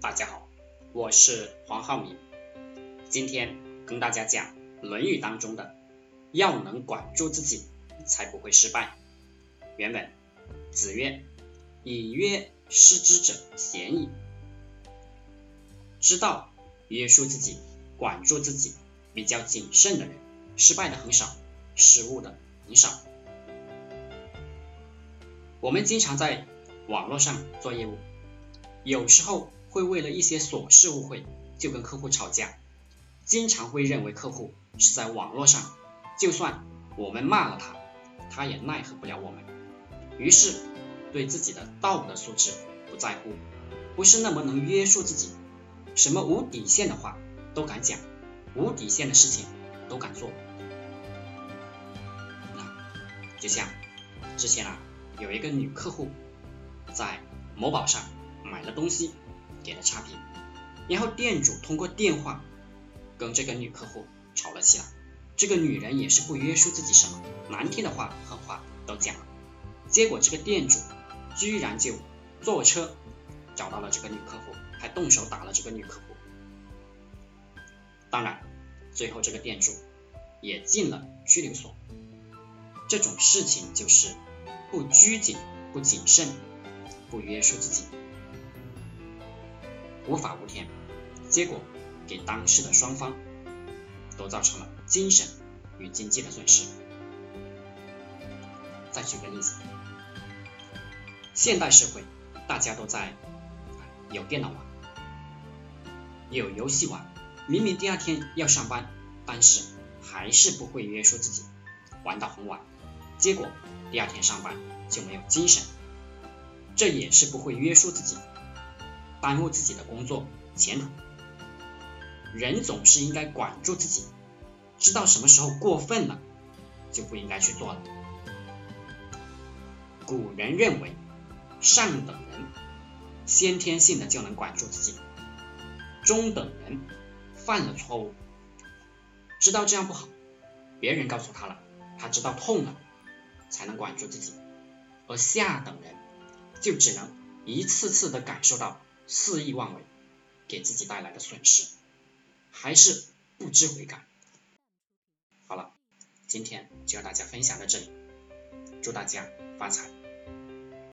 大家好，我是黄浩明，今天跟大家讲《论语》当中的“要能管住自己，才不会失败”。原文：子曰：“以约失之者贤矣。”知道约束自己、管住自己、比较谨慎的人，失败的很少，失误的很少。我们经常在网络上做业务，有时候。会为了一些琐事误会就跟客户吵架，经常会认为客户是在网络上，就算我们骂了他，他也奈何不了我们。于是对自己的道德素质不在乎，不是那么能约束自己，什么无底线的话都敢讲，无底线的事情都敢做。那就像之前啊，有一个女客户在某宝上买了东西。给了差评，然后店主通过电话跟这个女客户吵了起来。这个女人也是不约束自己，什么难听的话、狠话都讲了。结果这个店主居然就坐车找到了这个女客户，还动手打了这个女客户。当然，最后这个店主也进了拘留所。这种事情就是不拘谨、不谨慎、不约束自己。无法无天，结果给当事的双方都造成了精神与经济的损失。再举个例子，现代社会大家都在有电脑玩，有游戏玩，明明第二天要上班，但是还是不会约束自己，玩到很晚，结果第二天上班就没有精神，这也是不会约束自己。耽误自己的工作前途。人总是应该管住自己，知道什么时候过分了，就不应该去做了。古人认为，上等人先天性的就能管住自己，中等人犯了错误，知道这样不好，别人告诉他了，他知道痛了，才能管住自己，而下等人就只能一次次的感受到。肆意妄为，给自己带来的损失，还是不知悔改。好了，今天就和大家分享到这里，祝大家发财。